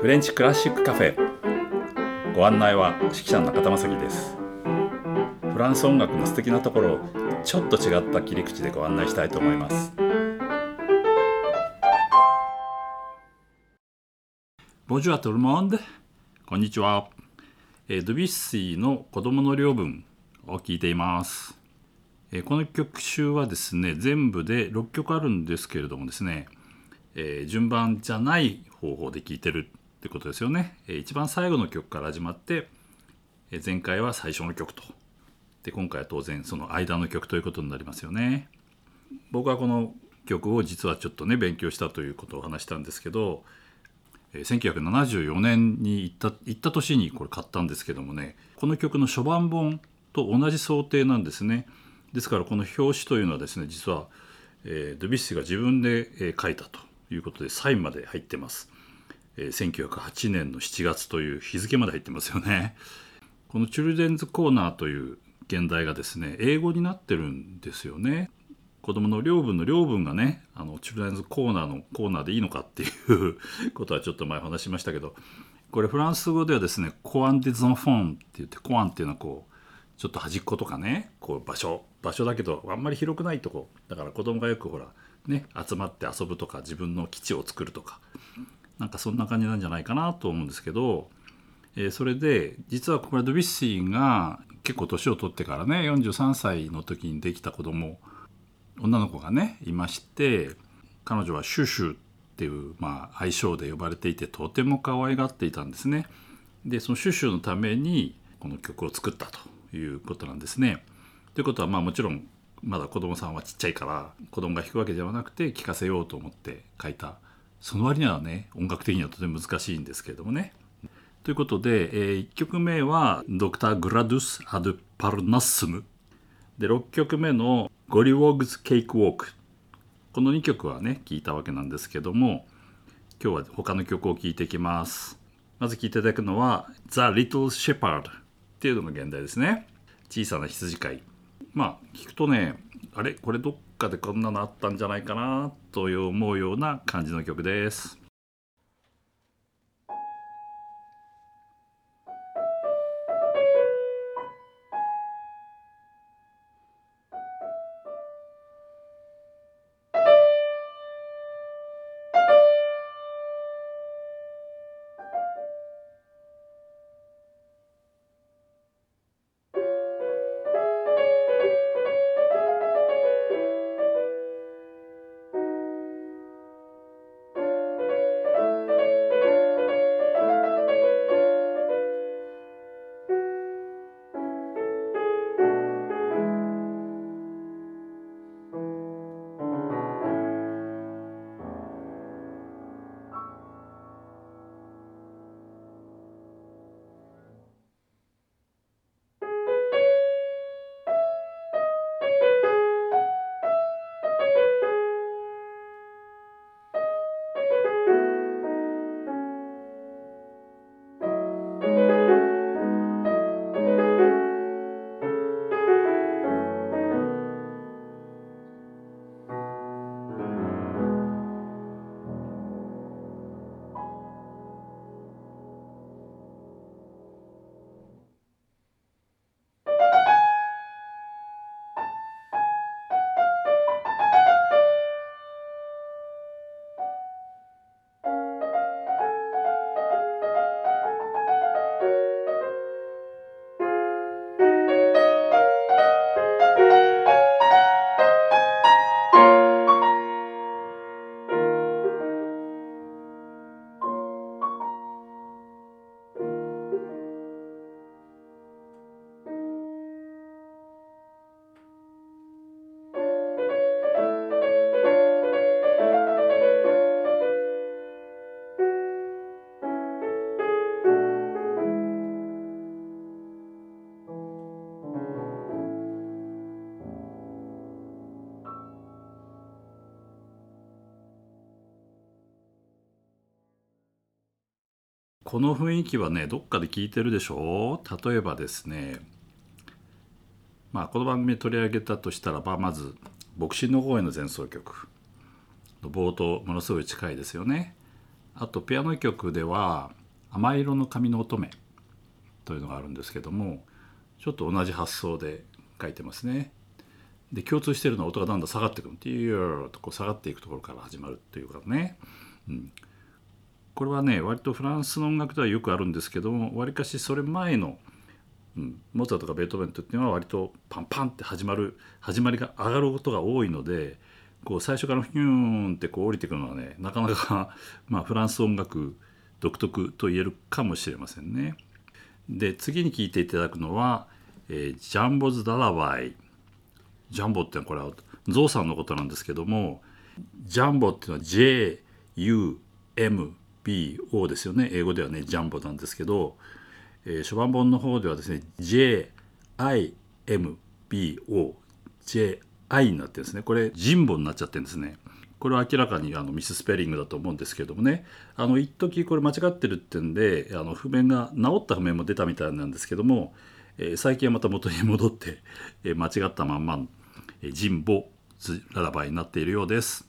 フレンチクラシックカフェ。ご案内は指揮者の中田正樹です。フランス音楽の素敵なところをちょっと違った切り口でご案内したいと思います。ボジュアトルモンデこんにちは、えー、ドビュッシーの子供の領分を聞いています。えこの曲集はですね全部で6曲あるんですけれどもですね、えー、順番じゃない方法で聴いてるってことですよね、一番最後の曲から始まって、前回は最初の曲と。で今回は当然その間の曲ということになりますよね。僕はこの曲を実はちょっとね勉強したということを話したんですけど、1974年に行った行った年にこれ買ったんですけどもねこの曲の初版本と同じ想定なんですね。ですからこの表紙というのはですね実は、えー、ドビッシーが自分で、えー、書いたということでサインまで入ってます、えー、1908年の7月という日付まで入ってますよね。このチュルデンズコーナーという現代がですね英語になってるんですよね。子供の領分の領分がねあのチュルデンズコーナーのコーナーでいいのかっていう ことはちょっと前話しましたけどこれフランス語ではですねコアン・ディ・ゾンフォンって言ってコアンっていうのはこうちょっと端っことかねこう場所場所だけどあんまり広くないとこ。だから子供がよくほらね集まって遊ぶとか自分の基地を作るとか。なんかそんな感じなんじゃないかなと思うんですけど、えー、それで実はこれドビュッシーが結構年を取ってからね43歳の時にできた子供女の子がねいまして彼女はシュシュっていう、まあ、愛称で呼ばれていてとても可愛がっていたんですね。でそのシュシュのためにこの曲を作ったということなんですね。ということはまあもちろんまだ子供さんはちっちゃいから子供が弾くわけではなくて聴かせようと思って書いたその割にはね音楽的にはとても難しいんですけれどもね。ということで、えー、1曲目は「ドクター・グラドゥス・アド・パルナッスム」で6曲目の「ゴリウォーグズ・ケイク・ウォーク」この2曲はね聴いたわけなんですけども今日は他の曲を聴いていきます。まず聴いていただくのは「The Little Shepherd」っていうのが現代ですね。小さな羊飼い。まあ聞くとねあれ？これどっかでこんなのあったんじゃないかなっと思うような感じの曲です。この雰囲気はねどっかで聞いてるでしょう？例えばですねまあこの番組で取り上げたとしたらばまず「牧師の方への前奏曲」の冒頭ものすごい近いですよね。あとピアノ曲では「甘色の髪の乙女」というのがあるんですけどもちょっと同じ発想で書いてますね。で共通してるのは音がだんだん下がっていくティーーとこう下がっていくところから始まるっていうかね、うん、これはね割とフランスの音楽ではよくあるんですけどもわりかしそれ前の、うん、モーツァルトかベートーベントっていうのは割とパンパンって始まる始まりが上がることが多いのでこう最初からヒューンってこう降りてくるのはねなかなか まあ、フランス音楽独特と言えるかもしれませんね。で次に聴いていただくのは「えー、ジャンボズ・ダラバイ」ジャンボってこれはゾウさんのことなんですけどもジャンボっていうのは JU M ですよね。英語ではねジャンボなんですけど、えー、初版本の方ではですね JIMBO JI になってるんですね。これジンボになっちゃってるんですね。これは明らかにあのミススペリングだと思うんですけどもね。あの一時これ間違ってるってんであの譜面が治った譜面も出たみたいなんですけども、えー、最近はまた元に戻って、えー、間違ったまんま人母ララバイになっているようです。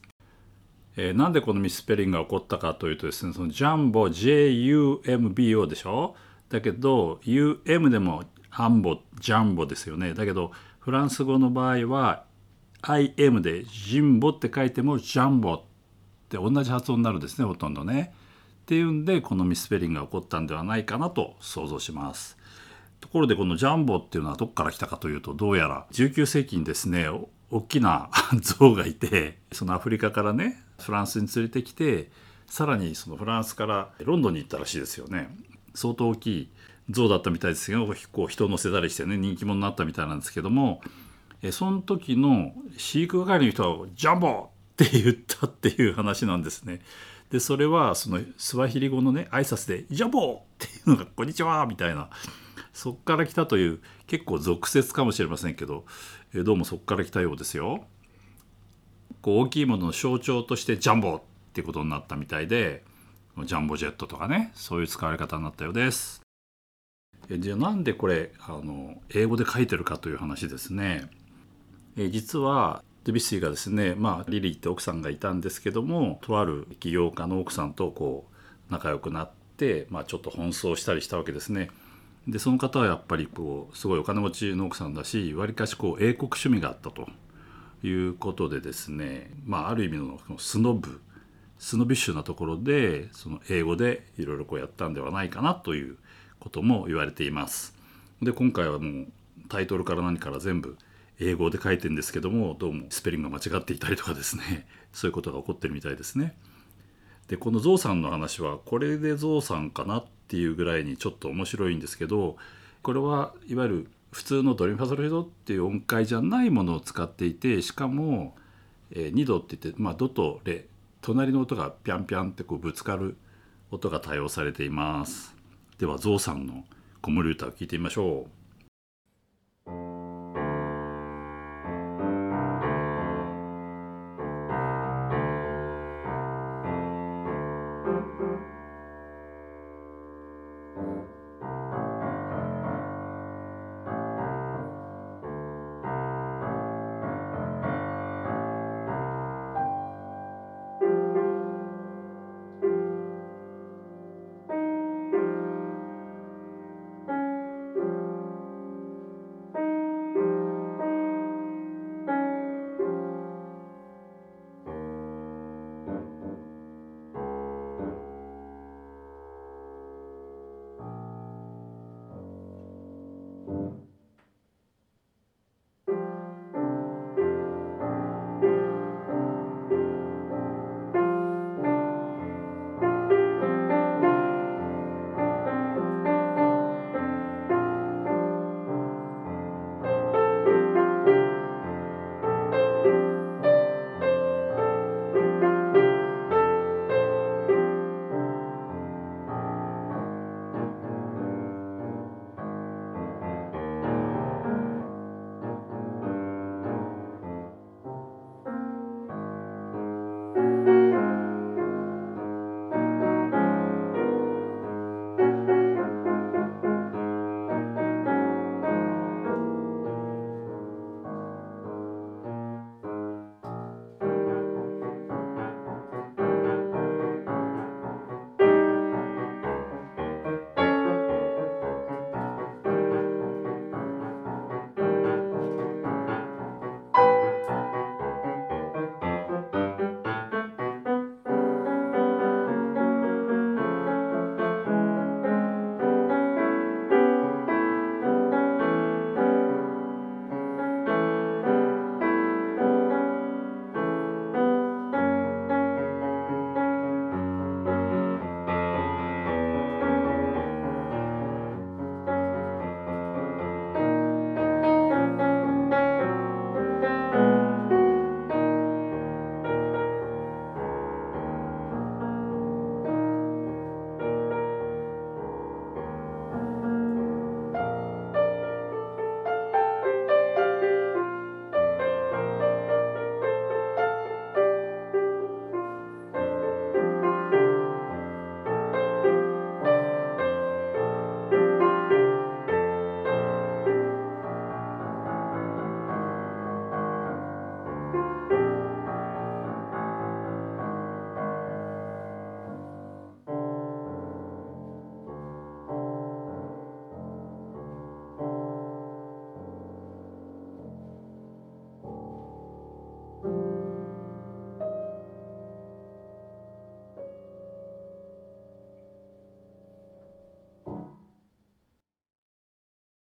えー、なんでこのミスペリングが起こったかというとですねそのジャンボ JUMBO でしょ？だけど UM でもハンボジャンボですよねだけどフランス語の場合は IM でジンボって書いてもジャンボって同じ発音になるんですねほとんどね。っていうんでこのミスペリングが起こったんではないかなと想像します。ところでこのジャンボっていうのはどこから来たかというとどうやら19世紀にですね大きな 象がいてそのアフリカからねフランスに連れてきてさらにそのフランスからロンドンに行ったらしいですよね相当大きい象だったみたいですけどこう人を乗せたりしてね人気者になったみたいなんですけどもえその時の飼育係の人は「ジャンボ!」って言ったっていう話なんですね。でそれはそのスワヒリ語のね挨拶で「ジャンボ!」っていうのが「こんにちは!」みたいなそっから来たという結構俗説かもしれませんけど、どうもそっから来たようですよ。こう大きいものの象徴としてジャンボってことになったみたいでジャンボジェットとかねそういう使われ方になったようです。じゃあなんでこれあの英語で書いてるかという話ですね。え実はデビッシーがですね、まあ、リリーって奥さんがいたんですけどもとある起業家の奥さんとこう仲良くなって、まあ、ちょっと奔走したりしたわけですね。でその方はやっぱりこうすごいお金持ちの奥さんだしわりかしこう英国趣味があったということでですね、まあ、ある意味のスノブスノビッシュなところでその英語でいろいろこうやったんではないかなということも言われています。で今回はもうタイトルから何から全部英語で書いてるんですけどもどうもスペリングが間違っていたりとかですね そういうことが起こってるみたいですね。でこのゾウさんの話はこれでゾウさんかなっていうぐらいにちょっと面白いんですけどこれはいわゆる普通のドレミファソルドっていう音階じゃないものを使っていてしかも、えー、2度って言って、まあ、ドとレ隣の音がピャンピャンってこうぶつかる音が多用されています。ではゾウさんの子守歌を聴いてみましょう。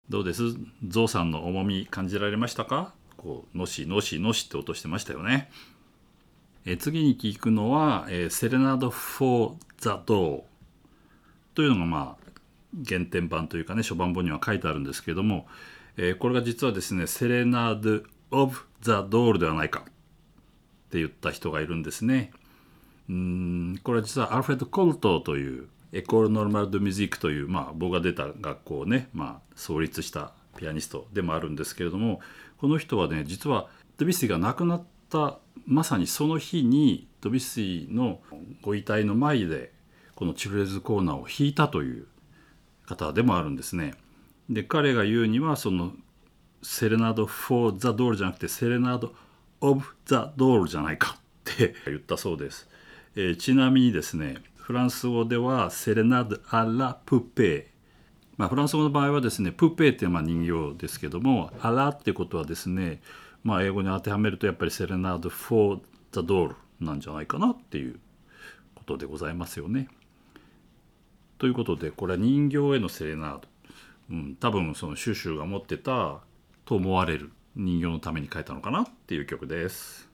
どうです？ゾウさんの重み感じられましたか？こうのしのしのしって音してましたよね。え次に聞くのは、えー、 Serenade for the Doll というのがまあ原典版というかね初版本には書いてあるんですけれども、えー、これが実はですね Serenade of the Doll ではないかって言った人がいるんですね。うんこれは実はアルフレッド・コルトーという École Normale de Musique という、まあ、僕が出た学校をね、まあ、創立したピアニストでもあるんですけれどもこの人はね実はドビュッシーが亡くなったまさにその日にドビュッシーのご遺体の前でこのチルレズコーナーを弾いたという方でもあるんですね。で彼が言うにはそのセレナード・フォー・ザ・ドールじゃなくてセレナード・オブ・ザ・ドールじゃないかって言ったそうです。えー、ちなみにですねフランス語ではセレナド・ア・ラ・プペーまあ、フランス語の場合はですねプペーってまあ人形ですけどもアラってことはですね、まあ、英語に当てはめるとやっぱりセレナード・フォー・ザ・ドールなんじゃないかなっていうことでございますよね。ということでこれは人形へのセレナード、うん、多分そのシュシュが持ってたと思われる人形のために書いたのかなっていう曲です。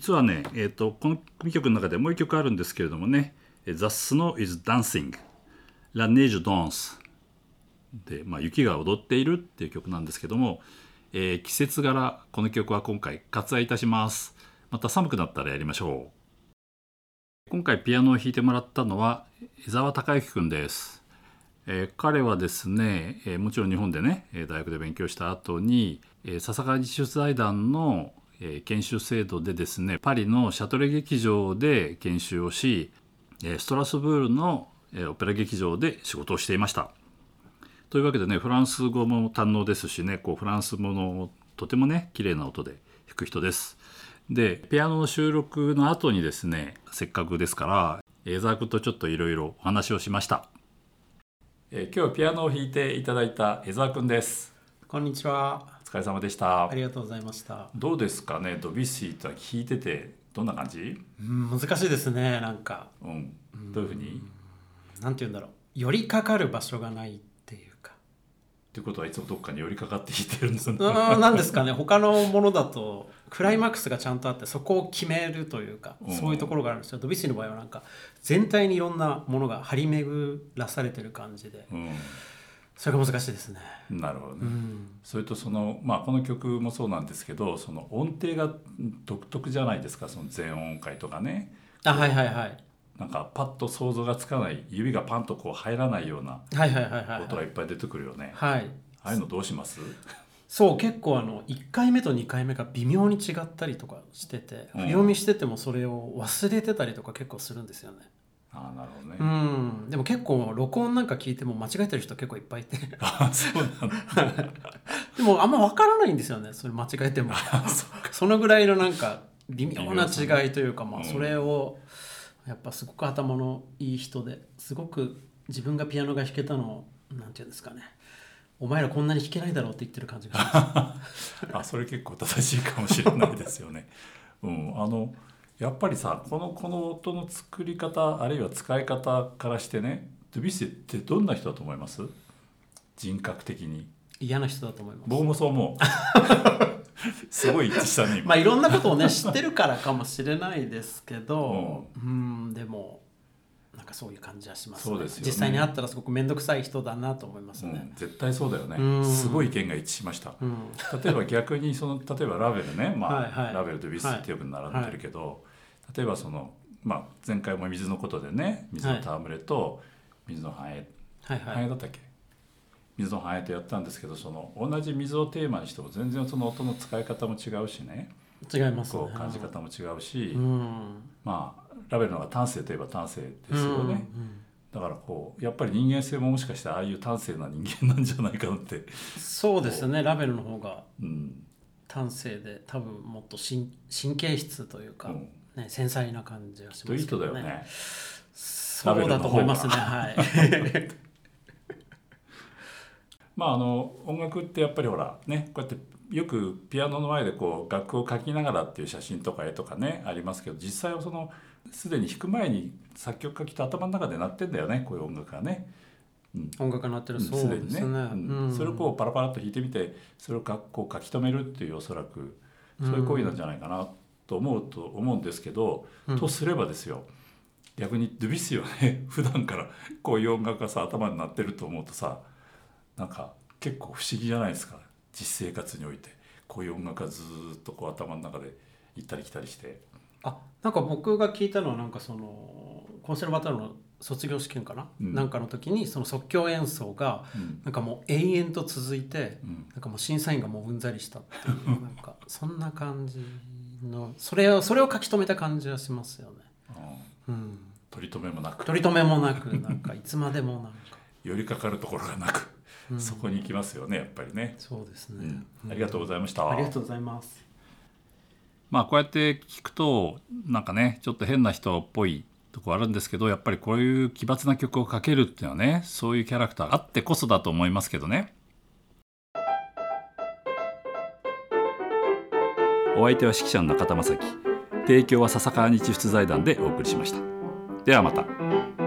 実はね、えーと、この組曲の中でもう一曲あるんですけれどもね「The Snow is Dancing」「La Neige Danse」で、まあ、雪が踊っているっていう曲なんですけども、えー、季節柄この曲は今回割愛いたします。また寒くなったらやりましょう。今回ピアノを弾いてもらったのは江沢隆之くんです。えー、彼はですね、えー、もちろん日本でね大学で勉強した後に、えー、笹川自主財団のえ研修制度でですねパリのシャトレ劇場で研修をしえストラスブールのえオペラ劇場で仕事をしていましたというわけでねフランス語も堪能ですしねこうフランス語のとてもね綺麗な音で弾く人です。でピアノの収録の後にですねせっかくですから江沢君とちょっといろいろお話をしました、え今日ピアノを弾いていただいた江沢君ですこんにちは。お疲れ様でしたありがとうございました。どうですかね？ドビュッシーとは弾いててどんな感じ？うん、難しいですね。なんか、うんどういうふうに？なんて言うんだろう。寄りかかる場所がないっていうか。っていうことはいつもどっかに寄りかかって弾いてるんですねなんですかね。他のものだと、クライマックスがちゃんとあって、そこを決めるというか、うんそういうところがあるんですよ。ドビュッシーの場合はなんか、全体にいろんなものが張り巡らされてる感じで、それが難しいですね。うん、なるほどね、うん。それとそのまあこの曲もそうなんですけどその音程が独特じゃないですか？その全音階とかねあ、はいはいはい。なんかパッと想像がつかない指がパンとこう入らないようなはいはいはいはい音がいっぱい出てくるよね、はい。ああいうのどうします？そう結構あの1回目と2回目が微妙に違ったりとかしててうん不読みしててもそれを忘れてたりとか結構するんですよねああなるほどね、うん。でも結構録音なんか聞いても間違えてる人結構いっぱいいて。ああそうなんだ。でもあんま分からないんですよねそれ間違えても。そのぐらいのなんか微妙な違いというかまうんあそれをやっぱすごく頭のいい人ですごく自分がピアノが弾けたのをなんていうんですかね。お前らこんなに弾けないだろうって言ってる感じがします。あそれ結構正しいかもしれないですよね。うん、あのやっぱりさこのこの音の作り方あるいは使い方からしてねドゥビュッシーってどんな人だと思います？人格的に。嫌な人だと思います。僕もそう思う。すごい一致したね今、まあいろんなことをね知ってるからかもしれないですけどうん。でもなんかそういう感じはしますね。すよね。実際に会ったらすごく面倒くさい人だなと思いますね。うん、絶対そうだよね。うん。すごい意見が一致しました。うん、例えば逆にその例えばラベルね、まあはいはい。ラベルとビスってよく並んでるけど、例えばその、まあ、前回も水のことでね水の戯れと水の繁栄、はいはい。繁栄だったっけ？水の繁栄とやったんですけどその同じ水をテーマにしても全然その音の使い方も違うしね。違いますね。こう感じ方も違うし、うん。まあラベルの方が端正といえば端正ですよね、うんだからこうやっぱり人間性ももしかしてああいう端正な人間なんじゃないかなって、そうですね。ラベルの方がうん。端正で多分もっと神神経質というか、うん、ね、繊細な感じがしますけど人だよね。そうだと思いますね。はい。まああの音楽ってやっぱりほらねこうやってよくピアノの前でこう楽譜を書きながらっていう写真とか絵とかねありますけど実際はそのすでに弾く前に作曲家きっと頭の中で鳴ってんだよねこういう音楽がね。音楽になってる。うんそうですね。でにうん。うん。それをこうパラパラっと弾いてみてそれをかこう書き留めるっていうおそらくそういう行為なんじゃないかなと思うと思うんですけど、うん。とすればですよ逆にドゥビュッシーはね。普段からこういう音楽がさ頭になってると思うとさなんか結構不思議じゃないですか。実生活において。こういう音楽がずーっとこう頭の中で行ったり来たりして。あなんか僕が聞いたのはなんかそのコンセルバトルの卒業試験かな、うん。なんかの時にその即興演奏がうん。なんかもう永遠と続いてうん。なんかもう審査員がもううんざりしたっていうなんかそんな感じのそれをそれを書き留めた感じはしますよね。うんうん、取り留めもなく取り留めもなくなんかいつまでもなんか、寄りかかるところがなく、うんそこに行きますよねやっぱりね。そうですね、うん、ありがとうございました。ありがとうございます。まあこうやって聞くとなんかねちょっと変な人っぽいとこあるんですけどやっぱりこういう奇抜な曲をかけるっていうのはねそういうキャラクターがあってこそだと思いますけどね。お相手は指揮者の中田正樹提供は笹川日出財団でお送りしました。ではまた。